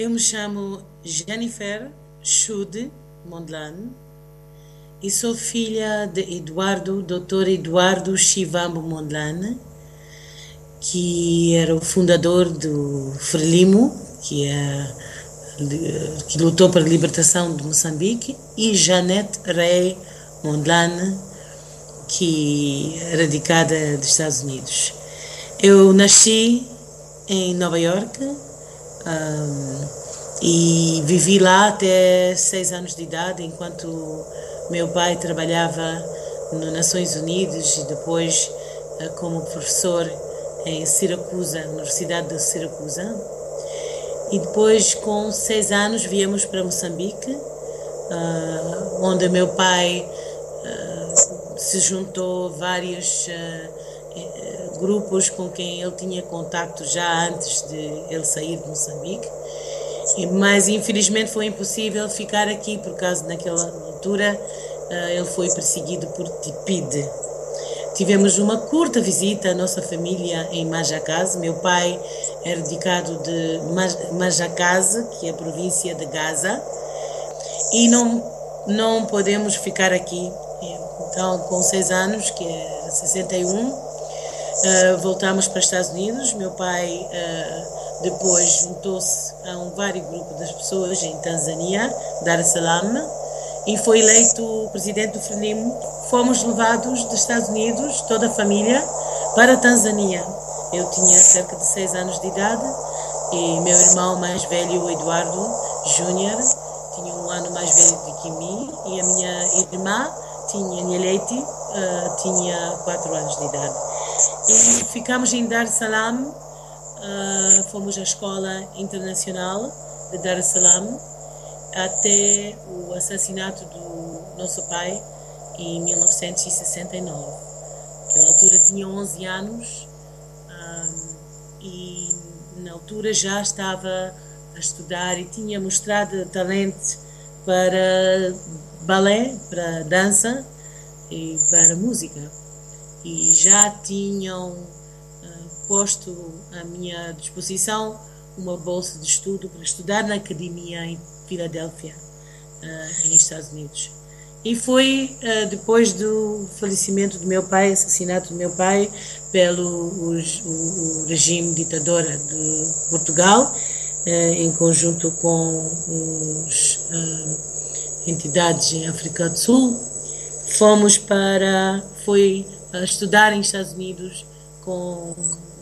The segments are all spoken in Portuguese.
Eu me chamo Jennifer Schude Mondlane e sou filha de Eduardo, Dr. Eduardo Chivambo Mondlane, que era o fundador do Frelimo, que, é, que lutou libertação de Moçambique, e Janete Rey Mondlane, que é radicada dos Estados Unidos. Eu nasci em Nova York um, e vivi lá até seis anos de idade, enquanto meu pai trabalhava nas Nações Unidas e depois uh, como professor em Siracusa, Universidade de Siracusa. E depois, com seis anos, viemos para Moçambique, uh, onde meu pai uh, se juntou vários uh, grupos com quem ele tinha contato já antes de ele sair de Moçambique. Mas infelizmente foi impossível ficar aqui por causa naquela altura ele foi perseguido por Tipide Tivemos uma curta visita à nossa família em Majacase. Meu pai é radicado de Majacase, que é a província de Gaza, e não, não podemos ficar aqui. Então, com seis anos, que é 61, uh, voltamos para os Estados Unidos. Meu pai uh, depois juntou-se a um vários grupos das pessoas em Tanzânia, Dar es Salaam, e foi eleito presidente do Frelimo, fomos levados dos Estados Unidos, toda a família, para a Tanzânia. Eu tinha cerca de seis anos de idade e meu irmão mais velho, Eduardo Júnior, tinha um ano mais velho do que mim e a minha irmã, tinha Nielete, uh, tinha quatro anos de idade. E ficamos em Dar es Salaam, uh, fomos à escola internacional de Dar es Salaam, até o assassinato do nosso pai em 1969. Naquela altura tinha 11 anos um, e na altura já estava a estudar e tinha mostrado talento para balé, para dança e para música. E já tinham uh, posto à minha disposição uma bolsa de estudo para estudar na academia em Filadélfia, uh, nos Estados Unidos. E foi uh, depois do falecimento do meu pai, assassinato do meu pai pelo o, o, regime ditador de Portugal, em conjunto com as entidades em África do Sul, fomos para foi estudar nos Estados Unidos com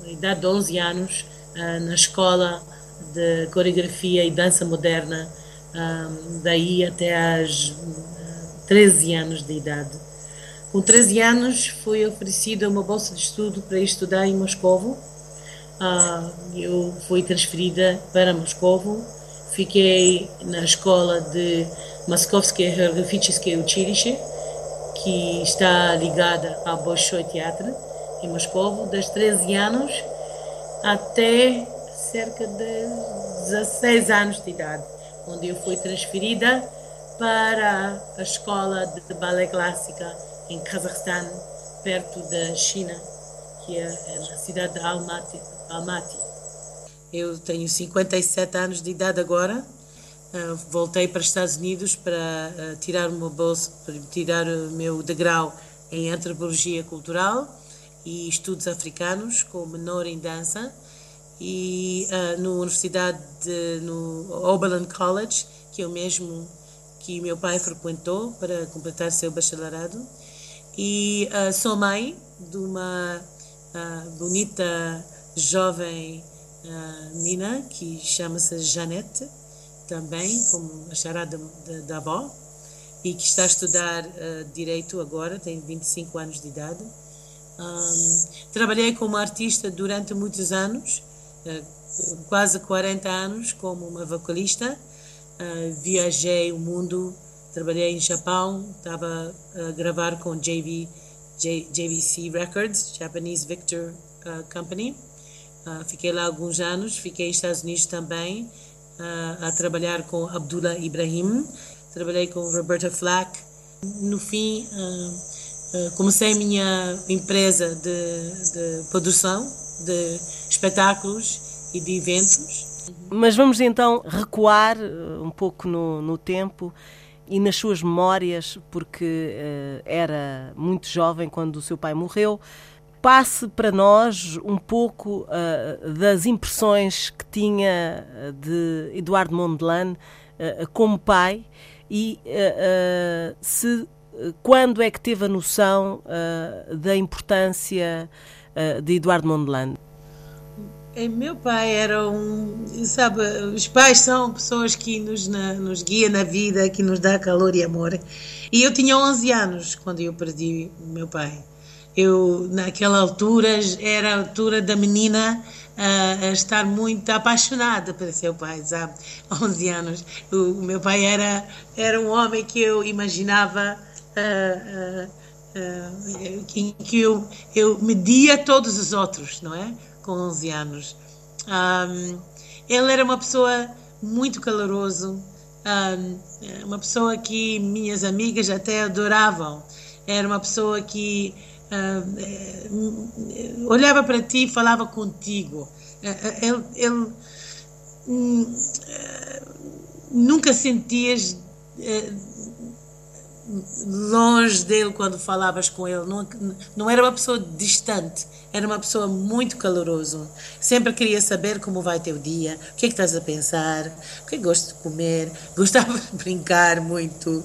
a idade de 11 anos na escola de coreografia e dança moderna um, daí até aos 13 anos de idade. Com 13 anos foi oferecida uma bolsa de estudo para estudar em Moscovo. Uh, eu fui transferida para Moscovo. Fiquei na escola de Moskovsky Horografichesky Училище, que está ligada ao Bolshoi Teatro em Moscovo, das 13 anos até cerca de 16 anos de idade onde eu fui transferida para a escola de balé clássica em Cazaquistão, perto da China, que é, é na cidade de Almaty. Almaty. Eu tenho 57 anos de idade agora. Uh, voltei para os Estados Unidos para uh, tirar uma bolsa, para tirar o meu degrau em antropologia cultural e estudos africanos, com menor em dança e uh, na universidade de, no Oberlin College, que é o mesmo que meu pai frequentou para completar seu bacharelado. E sou mãe de uma bonita jovem menina que chama-se Janete, também como a charada da avó, e que está a estudar Direito agora, tem 25 anos de idade. Um, trabalhei como artista durante muitos anos eh, quase 40 anos como uma vocalista. Uh, viajei o mundo, trabalhei em Japão, estava a gravar com JV, J, JVC Records, Japanese Victor uh, Company. Uh, fiquei lá alguns anos, fiquei nos Estados Unidos também a trabalhar com Abdullah Ibrahim, trabalhei com Roberta Flack. No fim, comecei a minha empresa de, de produção de espetáculos e de eventos Mas vamos então recuar uh, um pouco no, no tempo e nas suas memórias, porque uh, era muito jovem quando o seu pai morreu. Passe para nós um pouco uh, das impressões que tinha de Eduardo Mondlane uh, como pai e se quando é que teve a noção da importância de Eduardo Mondlane. Meu pai era um. Sabe, os pais são pessoas que nos, na, nos guiam na vida, que nos dá calor e amor. E eu tinha 11 anos quando eu perdi meu pai. Eu, naquela altura, era a altura da menina a, a estar muito apaixonada pelo seu pai, sabe? 11 anos. O, o, meu pai era, era um homem que eu imaginava. Uh, uh, uh, que, que eu, eu media todos os outros, não é? com 11 anos. Um, ele era uma pessoa muito caloroso, um, uma pessoa que minhas amigas até adoravam. Era uma pessoa que um, olhava para ti e falava contigo. Ele, ele hum, nunca sentias longe dele quando falavas com ele. Não, não era uma pessoa distante, era uma pessoa muito caloroso. Sempre queria saber como vai teu dia, o que é que estás a pensar, o que é que gostas de comer. Gostava de brincar muito. Uh,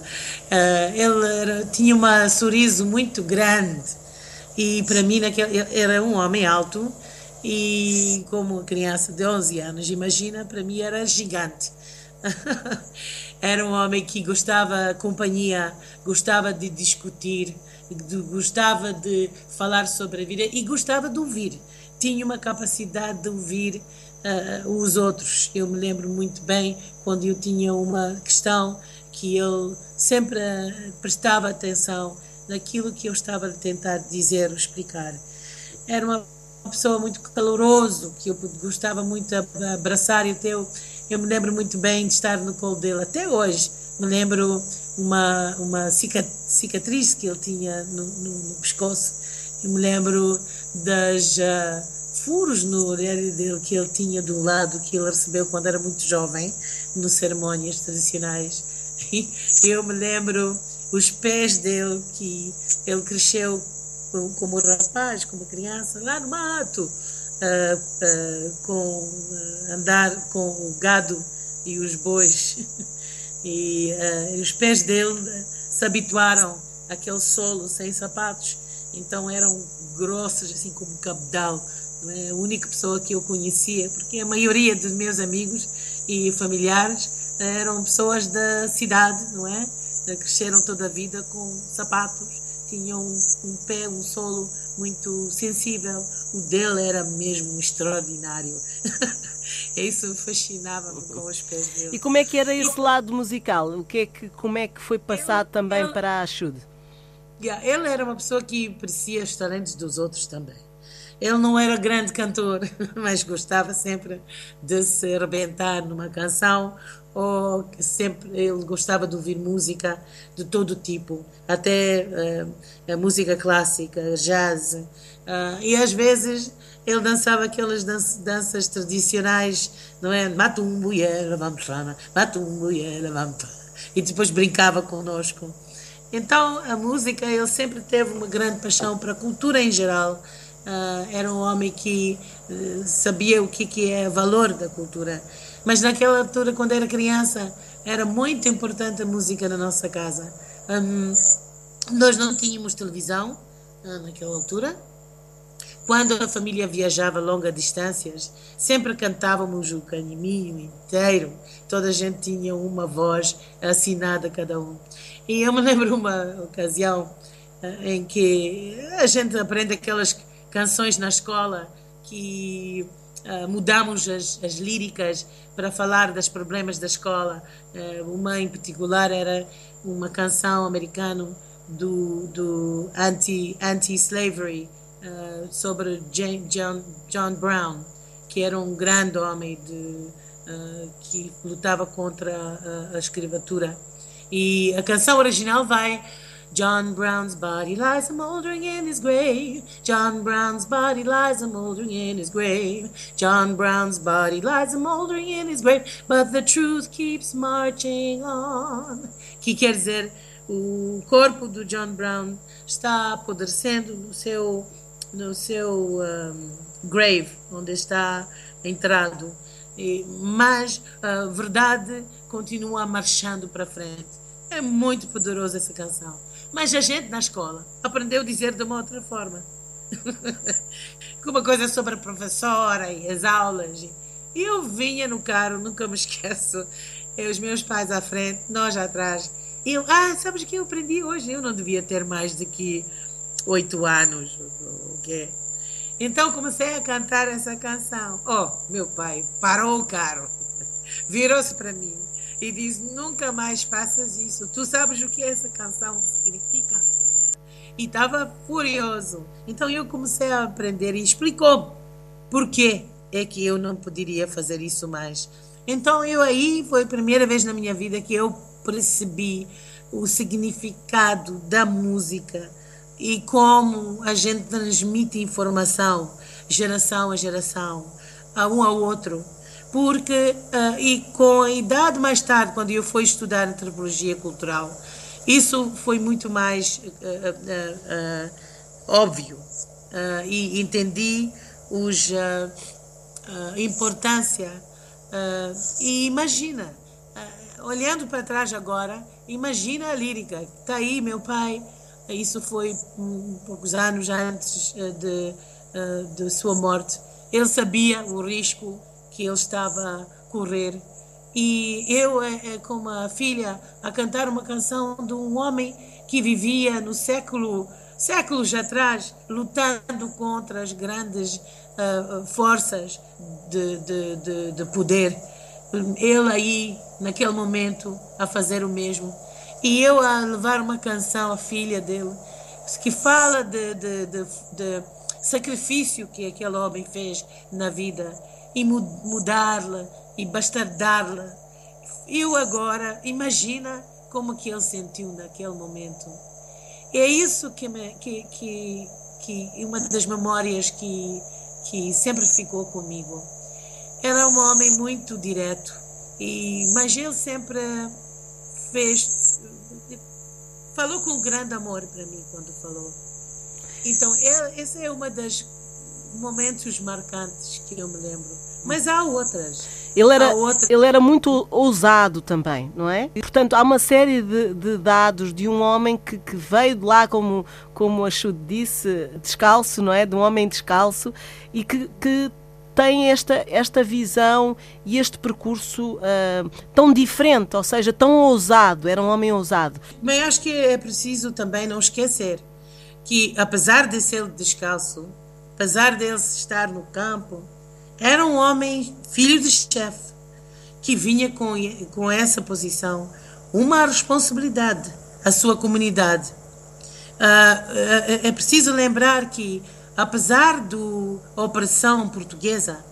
ele era, tinha um sorriso muito grande e para mim naquele, era um homem alto e como criança de 11 anos, imagina, para mim era gigante. Era um homem que gostava companhia, gostava de discutir, gostava de falar sobre a vida e gostava de ouvir. Tinha uma capacidade de ouvir uh, os outros. Eu me lembro muito bem quando eu tinha uma questão que ele sempre prestava atenção naquilo que eu estava a tentar dizer ou explicar. Era uma pessoa muito caloroso, que eu gostava muito de abraçar e até eu eu me lembro muito bem de estar no colo dele até hoje. Me lembro uma, uma cicatriz que ele tinha no, no, no pescoço. Eu me lembro das uh, furos no olho dele que ele tinha do lado que ele recebeu quando era muito jovem, no cerimônias tradicionais. Eu me lembro os pés dele que ele cresceu como rapaz, como criança, lá no mato uh, uh, com uh, andar com o gado e os bois. e os pés dele se habituaram àquele solo sem sapatos, então eram grossos, assim como cabedal. É a única pessoa que eu conhecia, porque a maioria dos meus amigos e familiares eram pessoas da cidade, não é? Cresceram toda a vida com sapatos, tinham um, pé, um solo muito sensível. O dele era mesmo extraordinário. Isso fascinava-me com os pés dele. E como é que era esse lado musical? O que é que, como é que foi passado ele, também ele, para a Achude? Yeah, ele era uma pessoa que aprecia os talentos dos outros também. Ele não era grande cantor, mas gostava sempre de se arrebentar numa canção ou sempre ele gostava de ouvir música de todo tipo, até uh, música clássica, jazz, uh, e às vezes ele dançava aquelas danças, danças tradicionais, não é? Matumbo, vamos lá, matumbo, e depois brincava conosco. Então a música, ele sempre teve uma grande paixão para a cultura em geral. Uh, era um homem que sabia o que, que é o valor da cultura mas naquela altura, quando era criança, era muito importante a música na nossa casa. Um, nós não tínhamos televisão uh, naquela altura. Quando a família viajava longas distâncias, sempre cantávamos o caminho inteiro. Toda a gente tinha uma voz assinada cada um. E eu me lembro uma ocasião uh, em que a gente aprende aquelas canções na escola que uh, mudamos as, as líricas para falar dos problemas da escola. Uh, uma em particular era uma canção americana do, do anti-slavery anti uh, sobre John, John Brown, que era um grande homem de, uh, que lutava contra a, a escravatura. E a canção original vai John Brown's body lies a mouldering in his grave. John Brown's body lies a mouldering in his grave. John Brown's body lies a mouldering in his grave. But the truth keeps marching on. Que quer dizer, o corpo do John Brown está apodrecendo no seu, no seu um, grave, onde está entrado. E, mas a verdade continua marchando para frente. É muito poderosa essa canção. Mas a gente na escola aprendeu a dizer de uma outra forma. Uma coisa sobre a professora e as aulas. E eu vinha no carro, nunca me esqueço. E os meus pais à frente, nós atrás. Eu, ah, sabes o que eu aprendi hoje? Eu não devia ter mais de que oito anos. O? Então comecei a cantar essa canção. Oh, meu pai parou o carro, virou-se para mim e diz: Nunca mais faças isso. Tu sabes o que essa canção significa? E estava furioso. Então eu comecei a aprender e explicou por que é que eu não poderia fazer isso mais. Então eu aí foi a primeira vez na minha vida que eu percebi o significado da música e como a gente transmite informação geração a geração, a um ao outro porque uh, e com a idade mais tarde, quando eu fui estudar antropologia cultural, isso foi muito mais uh, óbvio e entendi os, a importância e imagina, olhando para trás agora, imagina a lírica, está aí meu pai, isso foi um, poucos anos antes de, de sua morte, ele sabia o risco que ele estava a correr. E eu, é, é, como a filha, a cantar uma canção de um homem que vivia no século, séculos atrás, lutando contra as grandes uh, forças de, de, de, de poder. Ele aí, naquele momento, a fazer o mesmo. E eu a levar uma canção à filha dele, que fala de, de, de, de sacrifício que aquele homem fez na vida e mudá-la e bastardá-la. Eu agora, imagina como que ele sentiu naquele momento. É isso que, me, que, que, que uma das memórias que, que sempre ficou comigo. Era um homem muito direto, e, mas ele sempre fez, falou com grande amor para mim quando falou. Então, ele, essa é uma das momentos marcantes que eu me lembro. Mas há outras. Ele era, ele era muito ousado também, não é? E, portanto, há uma série de, de dados de um homem que, que, veio de lá, como, como a Chud disse, descalço, não é? De um homem descalço e que, que tem esta, esta visão e este percurso uh, tão diferente, ou seja, tão ousado, era um homem ousado. Mas acho que é preciso também não esquecer que, apesar de ser descalço, apesar dele estar no campo, era um homem filho de chefe que vinha com, com essa posição uma responsabilidade à sua comunidade. Uh, é preciso lembrar que, apesar da opressão portuguesa,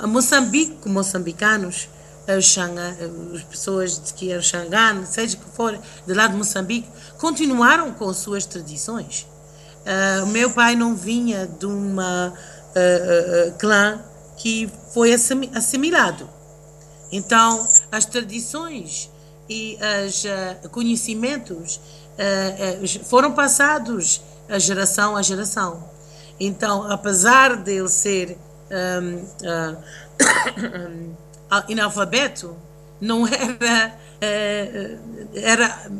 Moçambique, moçambicanos, as pessoas que eram xangano, seja que for, de lá de Moçambique, continuaram com suas tradições. Uh, o meu pai não vinha de uma uh, uh, clã que foi assimilado. Então, as tradições e os conhecimentos foram passados a geração a geração. Então, apesar de ele ser um, analfabeto, não era era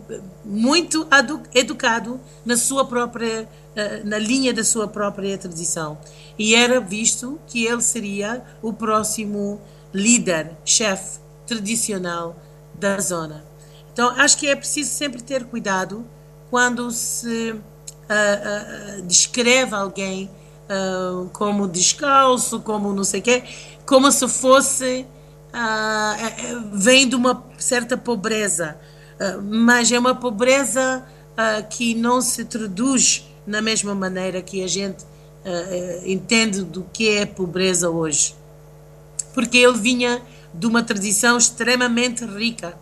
muito educado na sua própria na linha da sua própria tradição. E era visto que ele seria o próximo líder, chefe tradicional da zona. Então, acho que é preciso sempre ter cuidado quando se uh, uh, descreve alguém uh, como descalço, como não sei o quê, como se fosse. vem de uma certa pobreza, mas é uma pobreza que não se traduz na mesma maneira que a gente uh, entende do que é pobreza hoje. Porque ele vinha de uma tradição extremamente rica.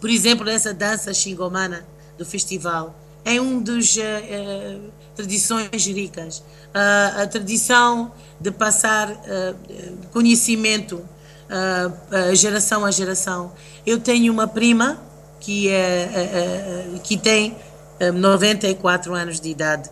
Por exemplo, essa dança xingomana, do festival. É um dos uh, uh, tradições ricas. A tradição de passar conhecimento geração a geração. Eu tenho uma prima que, é, que tem 94 anos de idade.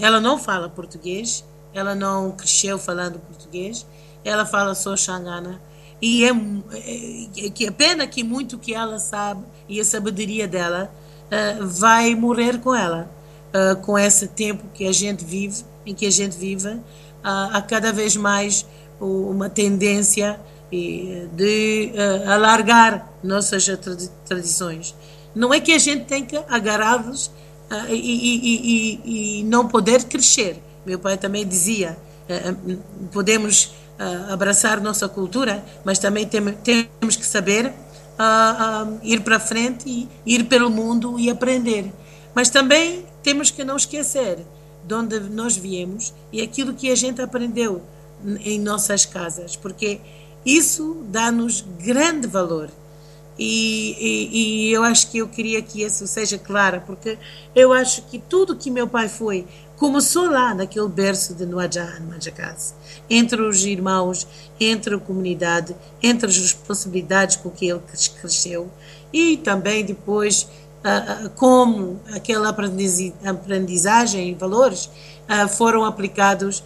Ela não fala português, ela não cresceu falando português, ela fala só xangana. E é, é, que é pena que muito que ela sabe e a sabedoria dela uh, vai morrer com ela, uh, com esse tempo que a gente vive, em que a gente vive, uh, há cada vez mais uma tendência de alargar nossas tradições. Não é que a gente tem que agarrá-los e, e, e, e não poder crescer. Meu pai também dizia, podemos uh, abraçar nossa cultura, mas também tem, temos que saber uh, uh, ir para frente ir pelo mundo e aprender. Mas também temos que não esquecer de onde nós viemos e aquilo que a gente aprendeu em nossas casas, porque isso dá-nos grande valor. E, e, eu acho que eu queria que isso seja claro, porque eu acho que tudo que meu pai foi começou lá, naquele berço de Nuajan, Majacás, entre os irmãos, entre a comunidade, entre as responsabilidades com que ele cresceu e também depois como aquela aprendizagem e valores foram aplicados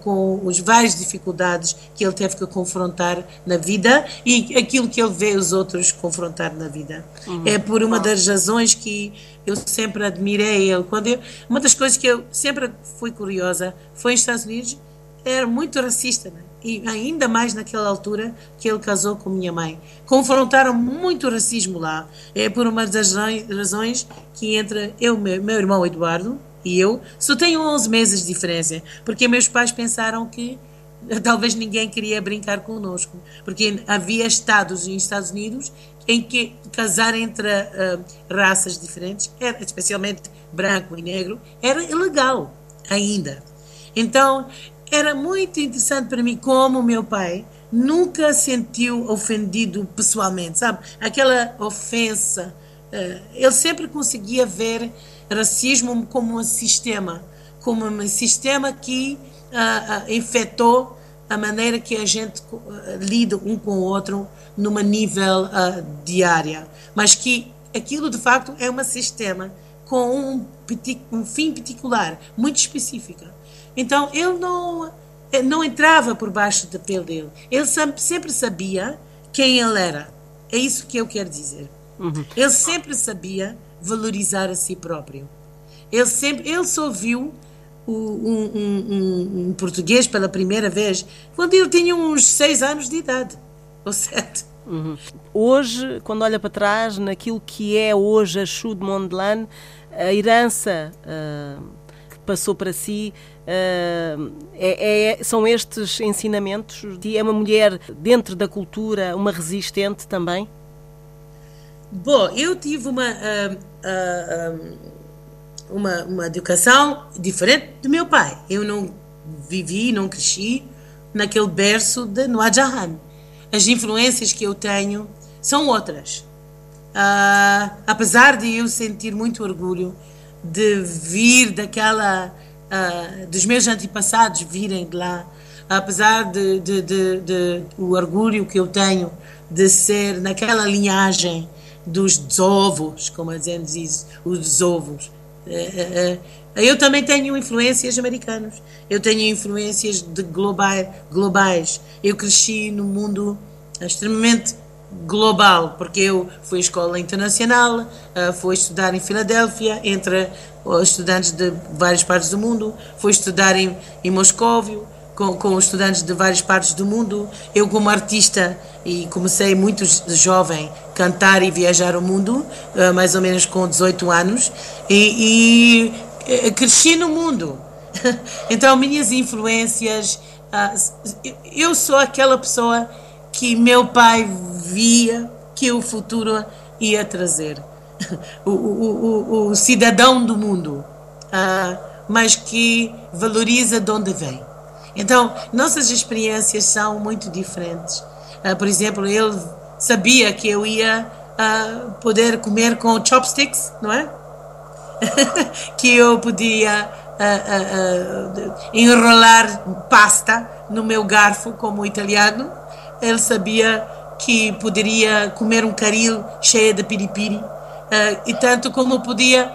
com as várias dificuldades que ele teve que confrontar na vida e aquilo que ele vê os outros confrontar na vida. Uhum. É por uma das razões que eu sempre admirei ele. Quando eu, uma das coisas que eu sempre fui curiosa foi nos Estados Unidos, era muito racista, né? E ainda mais naquela altura que ele casou com minha mãe. Confrontaram muito racismo lá. É por uma das razões que entre eu, meu irmão Eduardo e eu só tenho 11 meses de diferença, porque meus pais pensaram que talvez ninguém queria brincar conosco, porque havia estados nos Estados Unidos em que casar entre uh, raças diferentes, era, especialmente branco e negro, era ilegal ainda. Então, era muito interessante para mim como meu pai nunca sentiu ofendido pessoalmente, sabe? Aquela ofensa. Uh, ele sempre conseguia ver racismo como um sistema, como um sistema que uh, uh, infectou a maneira que a gente lida um com o outro numa nível diária, mas que aquilo de facto é um sistema com um, um fim particular, muito específico. Então ele não, eh, não entrava por baixo da pele dele. Ele sempre sabia quem ele era. É isso que eu quero dizer. Uhum. Ele sempre sabia valorizar a si próprio. Ele sempre, ele só viu um, um, um, um, português pela primeira vez quando ele tinha uns seis anos de idade, ou sete. Uhum. Hoje, quando olha para trás, naquilo que é hoje a Chou de Mondlane, a herança uh, passou para si Uh, é, é, são estes ensinamentos? É uma mulher dentro da cultura, uma resistente também? Bom, eu tive uma, uh, uh, uma, uma educação diferente do meu pai. Eu não vivi, não cresci naquele berço de Noah Jahan. As influências que eu tenho são outras. apesar de eu sentir muito orgulho de vir daquela uh, dos meus antepassados virem de lá, apesar de, de, de, de, o orgulho que eu tenho de ser naquela linhagem dos desovos, como gente diz, os desovos. Uh, uh, eu também tenho influências americanas, eu tenho influências de globais, globais. Eu cresci no mundo extremamente global, porque eu fui à escola internacional, uh, fui estudar em Filadélfia, entre estudantes de várias partes do mundo, fui estudar em, em Moscóvio, com, com estudantes de várias partes do mundo. Eu, como artista, e comecei muito jovem cantar e viajar o mundo, uh, mais ou menos com 18 anos, e, e uh, cresci no mundo. então, minhas influências, uh, eu sou aquela pessoa que meu pai via que o futuro ia trazer. O, o, o, o cidadão do mundo, uh, mas que valoriza de onde vem. Então, nossas experiências são muito diferentes. Uh, por exemplo, ele sabia que eu ia uh, poder comer com chopsticks, não é? que eu podia enrolar pasta no meu garfo como italiano. Ele sabia que poderia comer um caril cheio de piripiri e tanto como podia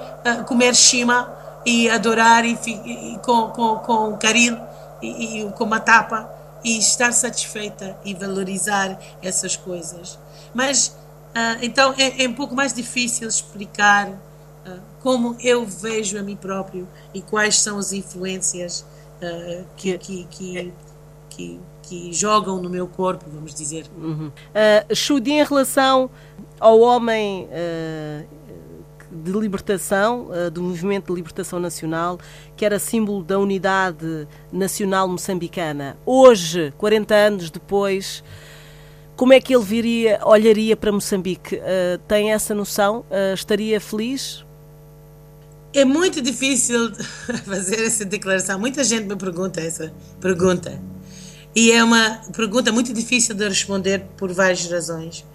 comer shima e adorar e, e, com, com, com caril e, e com uma tapa e estar satisfeita e valorizar essas coisas. Mas uh, então é, é, um pouco mais difícil explicar como eu vejo a mim próprio e quais são as influências que, que, que, que, que jogam no meu corpo, vamos dizer. Uhum. Uh, em relação ao homem de libertação, uh, do movimento de libertação nacional, que era símbolo da unidade nacional moçambicana. Hoje, 40 anos depois, como é que ele viria, olharia para Moçambique? Uh, tem essa noção? Uh, estaria feliz? É muito difícil fazer essa declaração. Muita gente me pergunta essa pergunta. E é uma pergunta muito difícil de responder por várias razões.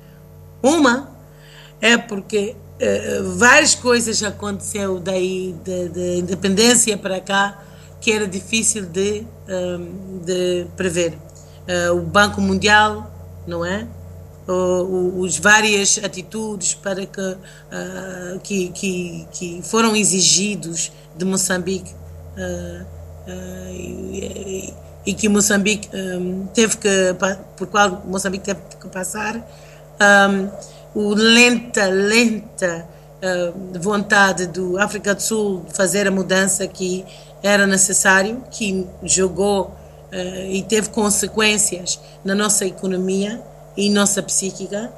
Uma é porque uh, várias coisas aconteceu daí da independência para cá que era difícil de, um, de prever. Uh, o Banco Mundial, não é? Uh, os várias atitudes para que, uh, que, que, que, foram exigidos de Moçambique e, e, que Moçambique um, teve que por qual Moçambique teve que passar um, o lenta, lenta uh, vontade do África do Sul de fazer a mudança que era necessário, que jogou uh, e teve consequências na nossa economia e nossa psíquica.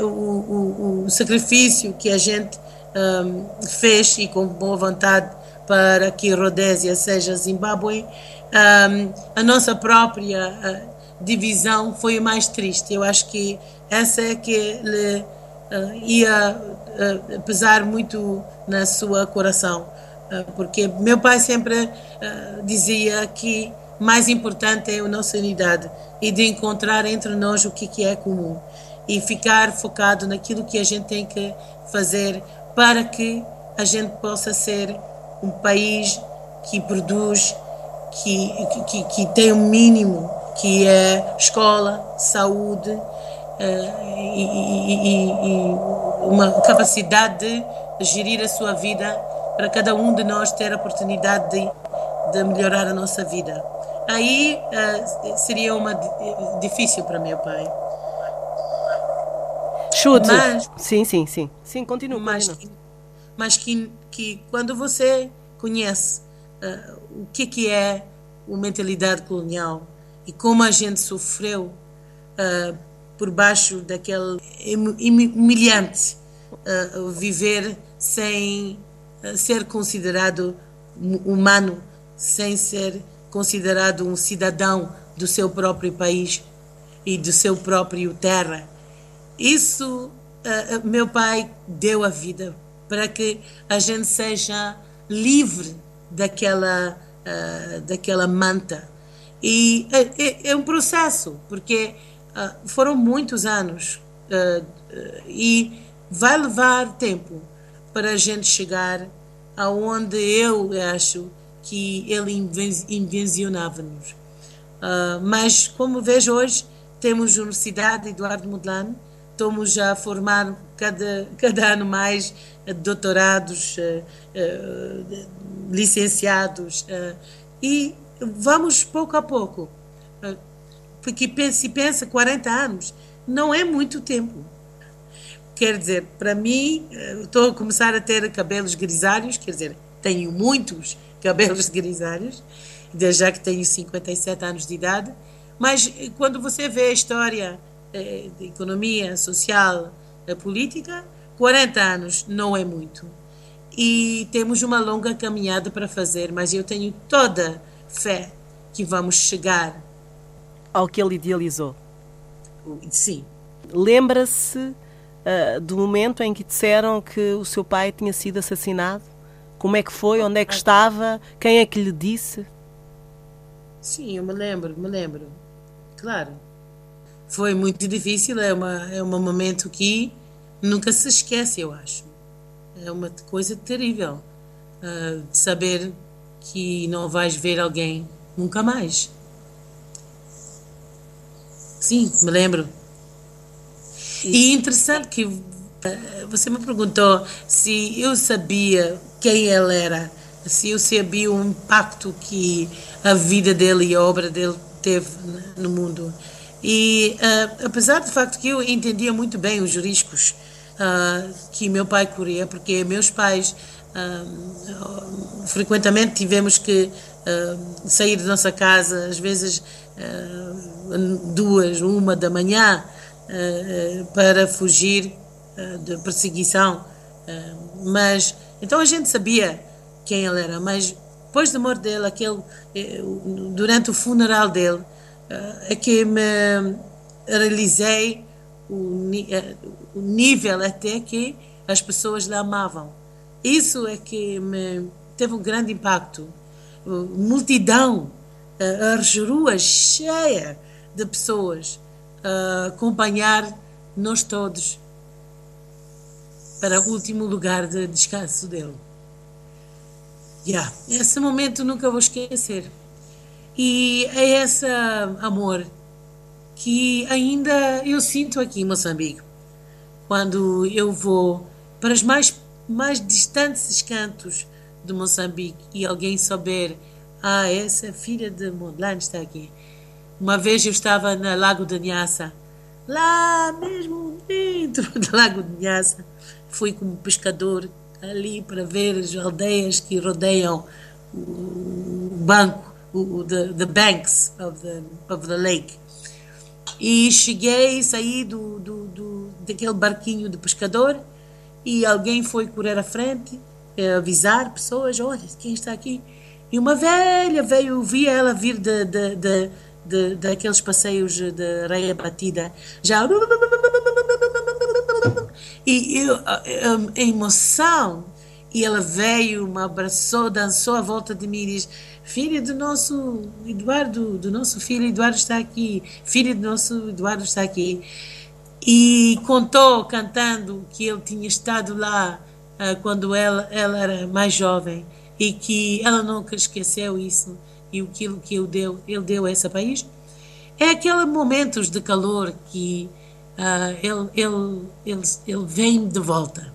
Uh, o, o, o, sacrifício que a gente um, fez e com boa vontade para que Rodésia seja Zimbábue, um, a nossa própria uh, divisão foi o mais triste. Eu acho que essa é que lhe uh, ia uh, pesar muito na sua coração, porque meu pai sempre dizia que mais importante é a nossa unidade e de encontrar entre nós o que, que é comum e ficar focado naquilo que a gente tem que fazer para que a gente possa ser um país que produz, que, que, que tem o um mínimo, que é escola, saúde, uh, e, e, e, uma capacidade de gerir a sua vida para cada um de nós ter a oportunidade de, de melhorar a nossa vida. Aí uh, seria uma difícil para meu pai. Chute. Mas, sim, sim, sim. Sim, continua. Mas, que, mas que, que quando você conhece uh, o que, que é a mentalidade colonial e como a gente sofreu uh, por baixo daquele humilhante uh, viver sem uh, ser considerado humano, sem ser considerado um cidadão do seu próprio país e do seu próprio terra. Isso meu pai deu a vida para que a gente seja livre daquela daquela manta e é, é, é um processo porque Uh, foram muitos anos uh, uh, e vai levar tempo para a gente chegar aonde eu acho que ele invencionava-nos. mas, como vejo hoje, temos a Universidade Eduardo Mondlane, estamos a formar cada, cada ano mais doutorados, licenciados, e vamos pouco a pouco porque se pensa 40 anos, não é muito tempo. Quer dizer, para mim, eh, estou a começar a ter cabelos grisalhos, quer dizer, tenho muitos cabelos grisalhos, já que tenho 57 anos de idade, mas eh, quando você vê a história eh, de economia social, política, 40 anos não é muito. E temos uma longa caminhada para fazer, mas eu tenho toda fé que vamos chegar ao que ele idealizou. Sim. Lembra-se uh, do momento em que disseram que o seu pai tinha sido assassinado? Como é que foi? Onde é que estava? Quem é que lhe disse? Sim, eu me lembro, me lembro. Claro. Foi muito difícil, é, uma, é um momento que nunca se esquece, eu acho. É uma coisa terrível uh, de saber que não vais ver alguém nunca mais. Sim, me lembro. E interessante que uh, você me perguntou se eu sabia quem ele era, se eu sabia o impacto que a vida dele e a obra dele teve no mundo. E uh, apesar do facto que eu entendia muito bem os riscos uh, que meu pai corria, porque meus pais uh, frequentemente tivemos que sair da nossa casa, às vezes duas, uma da manhã, para fugir de perseguição. mas então a gente sabia quem ele era, mas depois da morte dele, aquele, eh, durante o funeral dele, é que me realizei o, eh, o nível até que as pessoas lhe amavam. Isso é que me teve um grande impacto. Multidão, as ruas cheias de pessoas a acompanhar nós todos para o último lugar de descanso dele. Yeah. Esse momento nunca vou esquecer. E é esse amor que ainda eu sinto aqui em Moçambique. Quando eu vou para os mais, mais distantes cantos de Moçambique e alguém souber, ah, essa filha de Mondlane está aqui. Uma vez eu estava no Lago de Nhaça, lá mesmo dentro do Lago de Nhaça. Fui como pescador ali para ver as aldeias que rodeiam o banco the, the banks of the, of the lake. E cheguei, saí do, do, do, daquele barquinho de pescador e alguém foi correr à frente, eh, avisar pessoas, olha, quem está aqui? E uma velha veio, via ela vir de, de, de, de, daqueles passeios de areia batida, já... E eu, a, a emoção, e ela veio, me abraçou, dançou à volta de mim e diz filho do nosso Eduardo, do nosso filho Eduardo está aqui, filho do nosso Eduardo está aqui. E contou, cantando, que ele tinha estado lá uh, quando ela, ela era mais jovem e que ela nunca esqueceu isso e aquilo que ele deu, ele deu a esse país. É aqueles momentos de calor que uh, ele, ele, ele, ele vem de volta.